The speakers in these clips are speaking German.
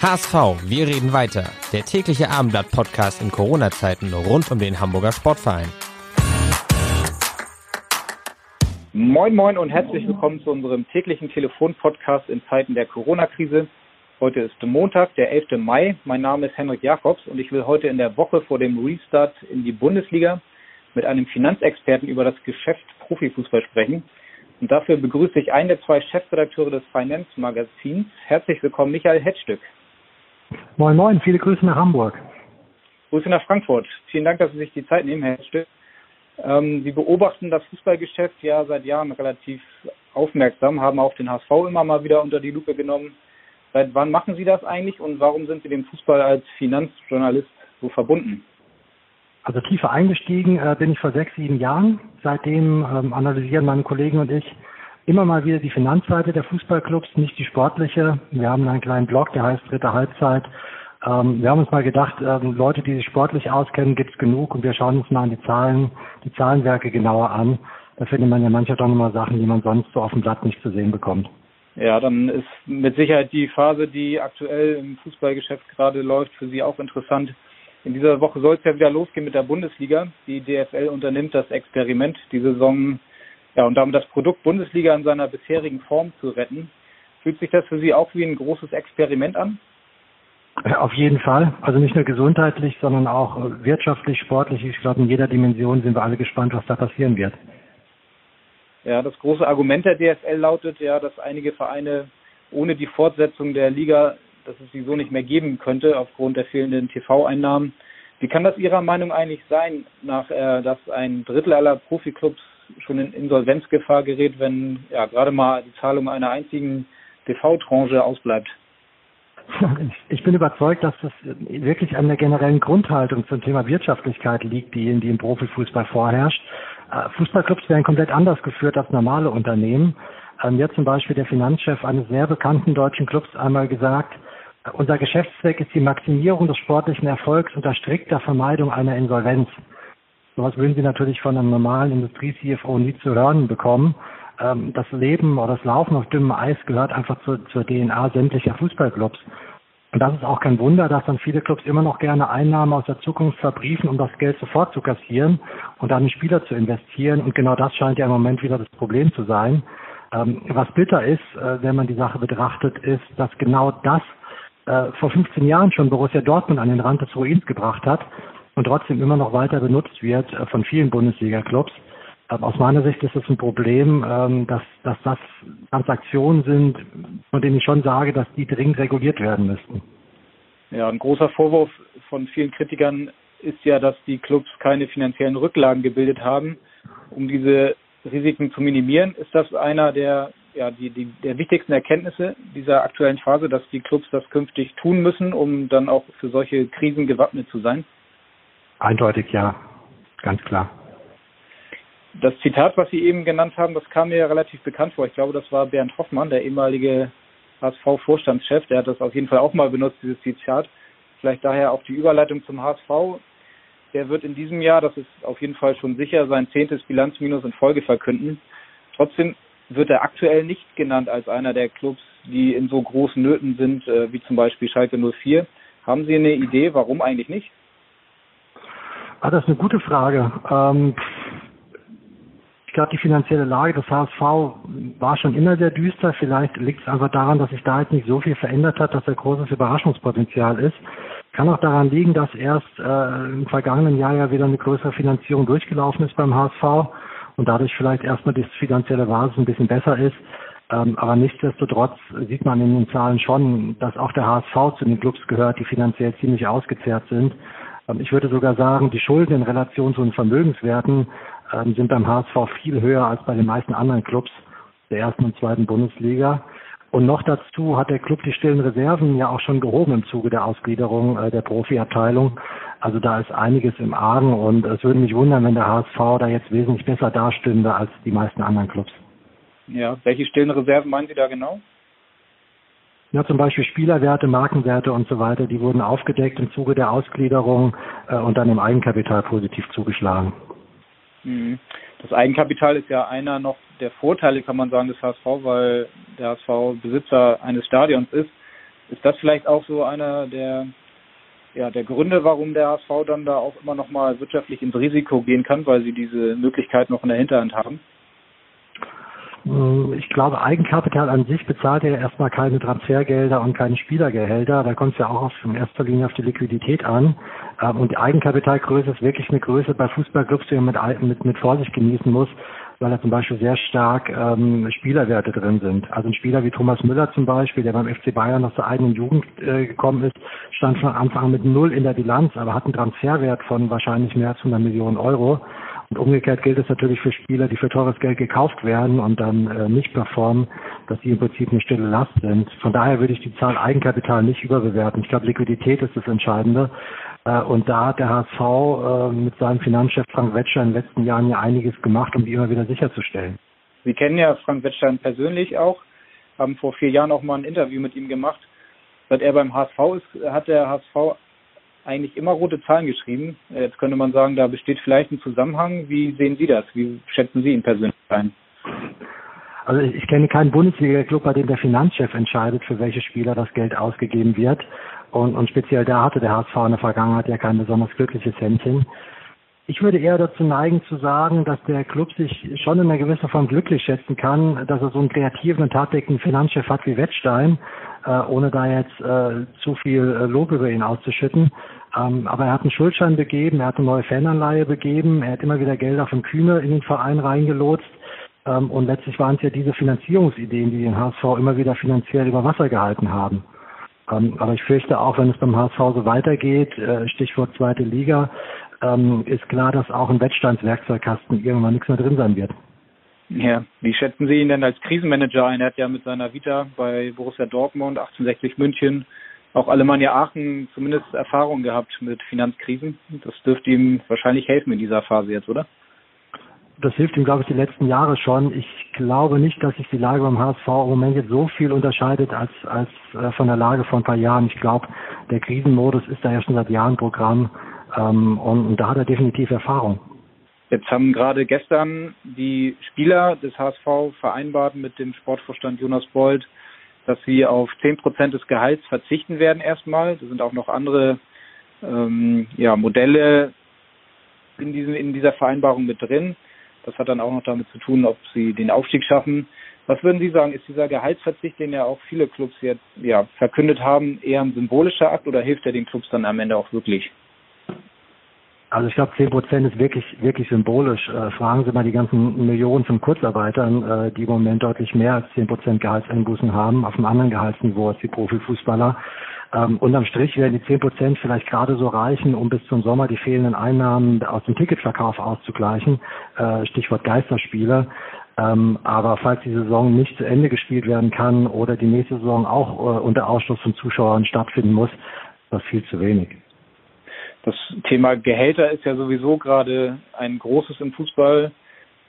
HSV, wir reden weiter. Der tägliche Abendblatt-Podcast in Corona-Zeiten rund um den Hamburger Sportverein. Moin Moin und herzlich willkommen zu unserem täglichen Telefon-Podcast in Zeiten der Corona-Krise. Heute ist Montag, der 11. Mai. Mein Name ist Henrik Jakobs und ich will heute in der Woche vor dem Restart in die Bundesliga mit einem Finanzexperten über das Geschäft Profifußball sprechen. Und dafür begrüße ich einen der zwei Chefredakteure des Finanzmagazins. Herzlich willkommen, Michael Hetzstück. Moin Moin, viele Grüße nach Hamburg. Grüße nach Frankfurt. Vielen Dank, dass Sie sich die Zeit nehmen, Herr Stück. Ähm, Sie beobachten das Fußballgeschäft ja seit Jahren relativ aufmerksam, haben auch den HSV immer mal wieder unter die Lupe genommen. Seit wann machen Sie das eigentlich und warum sind Sie dem Fußball als Finanzjournalist so verbunden? Also tiefer eingestiegen äh, bin ich vor sechs, sieben Jahren. Seitdem ähm, analysieren meine Kollegen und ich immer mal wieder die Finanzseite der Fußballclubs, nicht die sportliche. Wir haben einen kleinen Blog, der heißt Dritte Halbzeit. Ähm, wir haben uns mal gedacht, ähm, Leute, die sich sportlich auskennen, gibt es genug und wir schauen uns mal an die Zahlen, die Zahlenwerke genauer an. Da findet man ja manchmal doch nochmal Sachen, die man sonst so auf dem Blatt nicht zu sehen bekommt. Ja, dann ist mit Sicherheit die Phase, die aktuell im Fußballgeschäft gerade läuft, für Sie auch interessant. In dieser Woche soll es ja wieder losgehen mit der Bundesliga. Die DFL unternimmt das Experiment, die Saison ja, und damit das Produkt Bundesliga in seiner bisherigen Form zu retten. Fühlt sich das für Sie auch wie ein großes Experiment an? Auf jeden Fall. Also nicht nur gesundheitlich, sondern auch wirtschaftlich, sportlich. Ich glaube, in jeder Dimension sind wir alle gespannt, was da passieren wird. Ja, das große Argument der DFL lautet ja, dass einige Vereine ohne die Fortsetzung der Liga, dass es sie so nicht mehr geben könnte aufgrund der fehlenden TV-Einnahmen. Wie kann das Ihrer Meinung eigentlich sein, nach, äh, dass ein Drittel aller Profiklubs schon in Insolvenzgefahr gerät, wenn ja gerade mal die Zahlung einer einzigen TV-Tranche ausbleibt. Ich bin überzeugt, dass das wirklich an der generellen Grundhaltung zum Thema Wirtschaftlichkeit liegt, die, die im Profifußball vorherrscht. Äh, Fußballclubs werden komplett anders geführt als normale Unternehmen. Ähm, jetzt zum Beispiel der Finanzchef eines sehr bekannten deutschen Clubs einmal gesagt, äh, unser Geschäftszweck ist die Maximierung des sportlichen Erfolgs unter strikter Vermeidung einer Insolvenz. Sowas würden Sie natürlich von einem normalen Industrie-CFO nie zu hören bekommen. Ähm, das Leben oder das Laufen auf dünnem Eis gehört einfach zur, zur DNA sämtlicher Fußballclubs. Und das ist auch kein Wunder, dass dann viele Clubs immer noch gerne Einnahmen aus der Zukunft verbriefen, um das Geld sofort zu kassieren und dann in Spieler zu investieren. Und genau das scheint ja im Moment wieder das Problem zu sein. Ähm, was bitter ist, äh, wenn man die Sache betrachtet, ist, dass genau das äh, vor 15 Jahren schon Borussia Dortmund an den Rand des Ruins gebracht hat und trotzdem immer noch weiter benutzt wird äh, von vielen Bundesliga-Clubs. Ähm, aus meiner Sicht ist es ein Problem, ähm, dass, dass das Transaktionen sind, von denen ich schon sage, dass die dringend reguliert werden müssten. Ja, ein großer Vorwurf von vielen Kritikern ist ja, dass die Clubs keine finanziellen Rücklagen gebildet haben, um diese Risiken zu minimieren. Ist das einer der, ja, die, die, der wichtigsten Erkenntnisse dieser aktuellen Phase, dass die Clubs das künftig tun müssen, um dann auch für solche Krisen gewappnet zu sein? Eindeutig ja, ganz klar. Das Zitat, was Sie eben genannt haben, das kam mir relativ bekannt vor. Ich glaube, das war Bernd Hoffmann, der ehemalige HSV-Vorstandschef. Der hat das auf jeden Fall auch mal benutzt, dieses Zitat. Vielleicht daher auch die Überleitung zum HSV. Der wird in diesem Jahr, das ist auf jeden Fall schon sicher, sein zehntes Bilanzminus in Folge verkünden. Trotzdem wird er aktuell nicht genannt als einer der Clubs, die in so großen Nöten sind, äh, wie zum Beispiel Schalke 04. Haben Sie eine Idee, warum eigentlich nicht? Ah, das ist eine gute Frage. Ähm, ich glaube, die finanzielle Lage des HSV war schon immer sehr düster. Vielleicht liegt es einfach daran, dass sich da jetzt nicht so viel verändert hat, dass da großes Überraschungspotenzial ist. Kann auch daran liegen, dass erst äh, im vergangenen Jahr ja wieder eine größere Finanzierung durchgelaufen ist beim HSV und dadurch vielleicht erstmal die finanzielle Basis ein bisschen besser ist. Ähm, aber nichtsdestotrotz sieht man in den Zahlen schon, dass auch der HSV zu den Clubs gehört, die finanziell ziemlich ausgezehrt sind. Ähm, ich würde sogar sagen, die Schulden in Relation zu den Vermögenswerten ähm, sind beim HSV viel höher als bei den meisten anderen Clubs der ersten und zweiten Bundesliga. Und noch dazu hat der Club die stillen Reserven ja auch schon gehoben im Zuge der Ausgliederung äh, der Profiabteilung. Also da ist einiges im Argen und es würde mich wundern, wenn der HSV da jetzt wesentlich besser dastünde als die meisten anderen Clubs. Ja, welche stillen Reserven meinen Sie da genau? Ja, zum Beispiel Spielerwerte, Markenwerte und so weiter, die wurden aufgedeckt im Zuge der Ausgliederung äh, und dann im Eigenkapital positiv zugeschlagen. Mhm. Das Eigenkapital ist ja einer noch der Vorteile, kann man sagen, des HSV, weil der HSV Besitzer eines Stadions ist. Ist das vielleicht auch so einer der, ja, der Gründe, warum der HSV dann da auch immer noch mal wirtschaftlich ins Risiko gehen kann, weil sie diese Möglichkeit noch in der Hinterhand haben? Hm, ich glaube, Eigenkapital an sich bezahlt ja erstmal keine Transfergelder und keine Spielergehälter. Da kommt es ja auch auf, in erster Linie auf die Liquidität an. Ähm, und die Eigenkapitalgröße ist wirklich eine Größe bei Fußballclubs, die man mit, mit, mit Vorsicht genießen muss, weil da zum Beispiel sehr stark ähm, Spielerwerte drin sind. Also ein Spieler wie Thomas Müller zum Beispiel, der beim FC Bayern aus der eigenen Jugend äh, gekommen ist, stand von Anfang an mit null in der Bilanz, aber hat einen Transferwert von wahrscheinlich mehr als 100 Millionen Euro. Und umgekehrt gilt es natürlich für Spieler, die für teures Geld gekauft werden und dann äh, nicht performen, dass sie im Prinzip eine stille Last sind. Von daher würde ich die Zahl Eigenkapital nicht überbewerten. Ich glaube, Liquidität ist das Entscheidende. Äh, und da hat der HSV äh, mit seinem Finanzchef Frank Wetscher in den letzten Jahren ja einiges gemacht, um die immer wieder sicherzustellen. Sie kennen ja Frank Wetscher persönlich auch, haben vor vier Jahren auch mal ein Interview mit ihm gemacht. Seit er beim HSV ist, hat der HSV eigentlich immer rote Zahlen geschrieben. Jetzt könnte man sagen, da besteht vielleicht ein Zusammenhang. Wie sehen Sie das? Wie schätzen Sie ihn persönlich ein? Also ich kenne keinen Bundesliga-Club, bei dem der Finanzchef entscheidet, für welche Spieler das Geld ausgegeben wird. Und, und speziell da hatte der HSV in der Vergangenheit ja kein besonders glückliches Händchen. Ich würde eher dazu neigen zu sagen, dass der Club sich schon in einer gewissen Form glücklich schätzen kann, dass er so einen kreativen und tatsächlichen Finanzchef hat wie Wettstein, äh, ohne da jetzt äh, zu viel äh, Lob über ihn auszuschütten. Ähm, aber er hat einen Schuldschein begeben, er hat eine neue Fananleihe begeben, er hat immer wieder Gelder von Kühne in den Verein reingelotst. Ähm, und letztlich waren es ja diese Finanzierungsideen, die den HSV immer wieder finanziell über Wasser gehalten haben. Ähm, aber ich fürchte auch, wenn es beim HSV so weitergeht, äh, Stichwort zweite Liga, ähm, ist klar, dass auch im Wettstandswerkzeugkasten irgendwann nichts mehr drin sein wird. Ja, wie schätzen Sie ihn denn als Krisenmanager ein? Er hat ja mit seiner Vita bei Borussia Dortmund, 1860 München, auch Alemannia Aachen zumindest Erfahrung gehabt mit Finanzkrisen. Das dürfte ihm wahrscheinlich helfen in dieser Phase jetzt, oder? Das hilft ihm, glaube ich, die letzten Jahre schon. Ich glaube nicht, dass sich die Lage beim HSV im Moment jetzt so viel unterscheidet als, als äh, von der Lage vor ein paar Jahren. Ich glaube, der Krisenmodus ist da ja schon seit Jahren Programm. Ähm, und, und da hat er definitiv Erfahrung. Jetzt haben gerade gestern die Spieler des HSV vereinbart mit dem Sportvorstand Jonas Bold, dass sie auf zehn Prozent des Gehalts verzichten werden erstmal. Da sind auch noch andere ähm, ja, Modelle in, diesem, in dieser Vereinbarung mit drin. Das hat dann auch noch damit zu tun, ob sie den Aufstieg schaffen. Was würden Sie sagen, ist dieser Gehaltsverzicht, den ja auch viele Clubs jetzt ja, verkündet haben, eher ein symbolischer Akt oder hilft er den Clubs dann am Ende auch wirklich? Also ich glaube, zehn Prozent ist wirklich, wirklich symbolisch. Äh, fragen Sie mal die ganzen Millionen von Kurzarbeitern, äh, die im Moment deutlich mehr als zehn Prozent Gehaltseinbußen haben, auf einem anderen Gehaltsniveau als die Profifußballer. Ähm, unterm Strich werden die zehn Prozent vielleicht gerade so reichen, um bis zum Sommer die fehlenden Einnahmen aus dem Ticketverkauf auszugleichen. Äh, Stichwort Geisterspiele. Ähm, aber falls die Saison nicht zu Ende gespielt werden kann oder die nächste Saison auch äh, unter Ausschluss von Zuschauern stattfinden muss, ist das viel zu wenig. Das Thema Gehälter ist ja sowieso gerade ein großes im Fußball.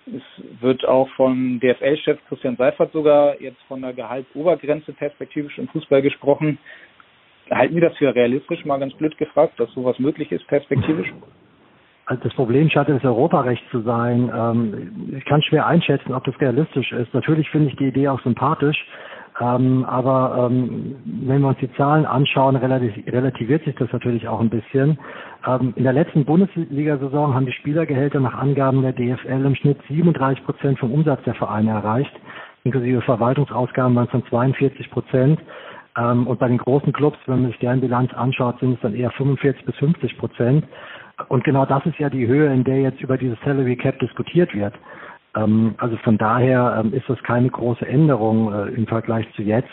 Es wird auch von DFL-Chef Christian Seifert sogar jetzt von der Gehaltsobergrenze perspektivisch im Fußball gesprochen. Halten Sie das für realistisch, mal ganz blöd gefragt, dass sowas möglich ist perspektivisch? Also das Problem scheint das Europarecht zu sein. Ähm, ich kann schwer einschätzen, ob das realistisch ist. Natürlich finde ich die Idee auch sympathisch, ähm, aber ähm, wenn wir uns die Zahlen anschauen, relativiert sich das natürlich auch ein bisschen. Ähm, in der letzten Bundesliga-Saison haben die Spielergehälter nach Angaben der DFL im Schnitt 37 Prozent vom Umsatz der Vereine erreicht. Inklusive Verwaltungsausgaben waren es dann 42 Prozent. Ähm, und bei den großen Clubs, wenn man sich deren Bilanz anschaut, sind es dann eher 45 bis 50 Prozent. Und genau das ist ja die Höhe, in der jetzt über dieses Salary Cap diskutiert wird. Ähm, also von daher ähm, ist das keine große Änderung äh, im Vergleich zu jetzt.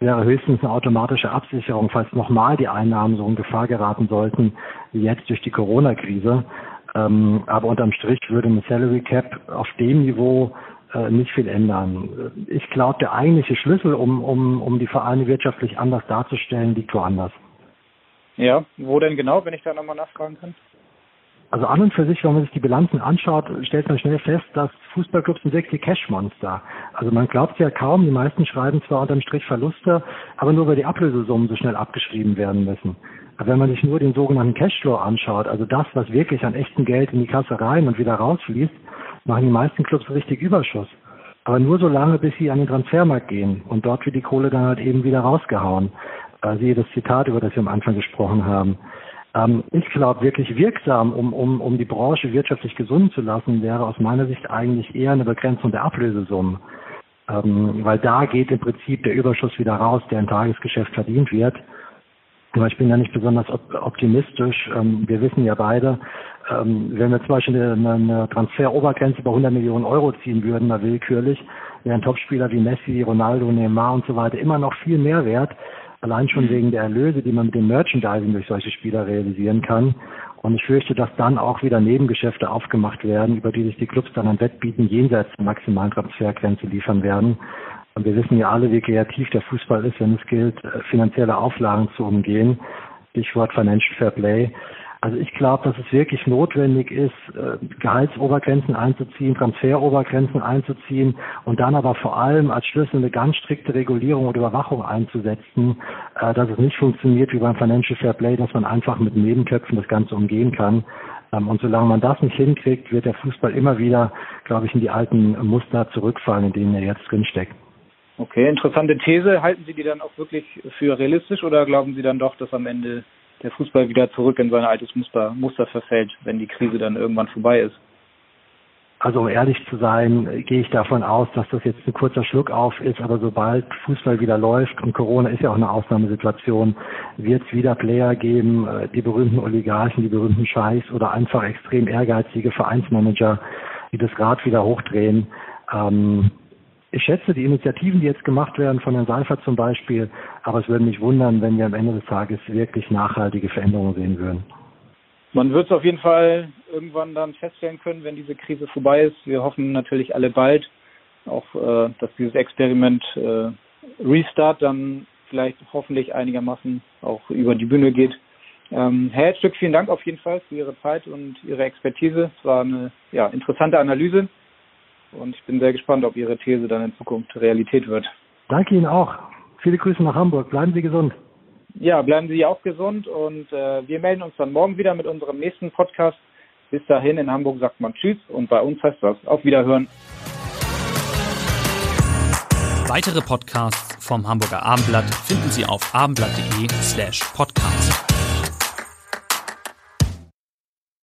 Wäre höchstens eine automatische Absicherung, falls nochmal die Einnahmen so in Gefahr geraten sollten, wie jetzt durch die Corona-Krise. Ähm, aber unterm Strich würde eine Salary Cap auf dem Niveau äh, nicht viel ändern. Ich glaube, der eigentliche Schlüssel, um, um, um die Vereine wirtschaftlich anders darzustellen, liegt woanders. Ja, wo denn genau, wenn ich da nochmal nachfragen kann? Also an und für sich, wenn man sich die Bilanzen anschaut, stellt man schnell fest, dass Fußballclubs sind wirklich Cashmonster. Also man glaubt ja kaum, die meisten schreiben zwar unterm Strich Verluste, aber nur weil die Ablösesummen so schnell abgeschrieben werden müssen. Aber wenn man sich nur den sogenannten Cashflow anschaut, also das, was wirklich an echtem Geld in die Kasse rein und wieder rausfließt, machen die meisten Clubs richtig Überschuss. Aber nur so lange, bis sie an den Transfermarkt gehen und dort wird die Kohle dann halt eben wieder rausgehauen. Siehe das Zitat, über das wir am Anfang gesprochen haben. Ähm, ich glaube, wirklich wirksam, um, um, um die Branche wirtschaftlich gesund zu lassen, wäre aus meiner Sicht eigentlich eher eine Begrenzung der Ablösesummen. Ähm, weil da geht im Prinzip der Überschuss wieder raus, der im Tagesgeschäft verdient wird. Aber ich bin ja nicht besonders optimistisch. Ähm, wir wissen ja beide, ähm, wenn wir zum Beispiel eine, eine Transferobergrenze bei 100 Millionen Euro ziehen würden, mal willkürlich, wären Topspieler wie Messi, Ronaldo, Neymar und so weiter immer noch viel mehr wert, allein schon wegen der Erlöse, die man mit dem Merchandising durch solche Spieler realisieren kann. Und ich fürchte, dass dann auch wieder Nebengeschäfte aufgemacht werden, über die sich die Clubs dann an Wettbieten jenseits der maximalen Transfergrenze liefern werden. Und wir wissen ja alle, wie kreativ der Fußball ist, wenn es gilt, äh, finanzielle Auflagen zu umgehen. Stichwort Financial Fair Play. Also ich glaube, dass es wirklich notwendig ist, äh, Gehaltsobergrenzen einzuziehen, Transferobergrenzen einzuziehen und dann aber vor allem als Schlüssel eine ganz strikte Regulierung und Überwachung einzusetzen, äh, dass es nicht funktioniert wie beim Financial Fair Play, dass man einfach mit Nebenköpfen das Ganze umgehen kann. Ähm, und solange man das nicht hinkriegt, wird der Fußball immer wieder, glaube ich, in die alten Muster zurückfallen, in denen er jetzt drinsteckt. Okay, interessante These. Halten Sie die dann auch wirklich für realistisch oder glauben Sie dann doch, dass am Ende der Fußball wieder zurück in sein altes Muster, Muster verfällt, wenn die Krise dann irgendwann vorbei ist? Also um ehrlich zu sein, gehe ich davon aus, dass das jetzt ein kurzer Schluck auf ist, aber sobald Fußball wieder läuft, und Corona ist ja auch eine Ausnahmesituation, wird es wieder Player geben, äh, die berühmten Oligarchen, die berühmten Scheiß oder einfach extrem ehrgeizige Vereinsmanager, die das Rad wieder hochdrehen. Ähm, ich schätze die Initiativen, die jetzt gemacht werden von Herrn Seifert zum Beispiel, aber es würde mich wundern, wenn wir am Ende des Tages wirklich nachhaltige Veränderungen sehen würden. Man wird es auf jeden Fall irgendwann dann feststellen können, wenn diese Krise vorbei ist. Wir hoffen natürlich alle bald, auch äh, dass dieses Experiment äh, Restart dann vielleicht hoffentlich einigermaßen auch über die Bühne geht. Ähm, Herr Herzstück, vielen Dank auf jeden Fall für Ihre Zeit und Ihre Expertise. Es war eine ja, interessante Analyse. Und ich bin sehr gespannt, ob Ihre These dann in Zukunft Realität wird. Danke Ihnen auch. Viele Grüße nach Hamburg. Bleiben Sie gesund. Ja, bleiben Sie auch gesund und äh, wir melden uns dann morgen wieder mit unserem nächsten Podcast. Bis dahin in Hamburg sagt man Tschüss und bei uns heißt das auf Wiederhören. Weitere Podcasts vom Hamburger Abendblatt finden Sie auf abendblatt.de slash podcast.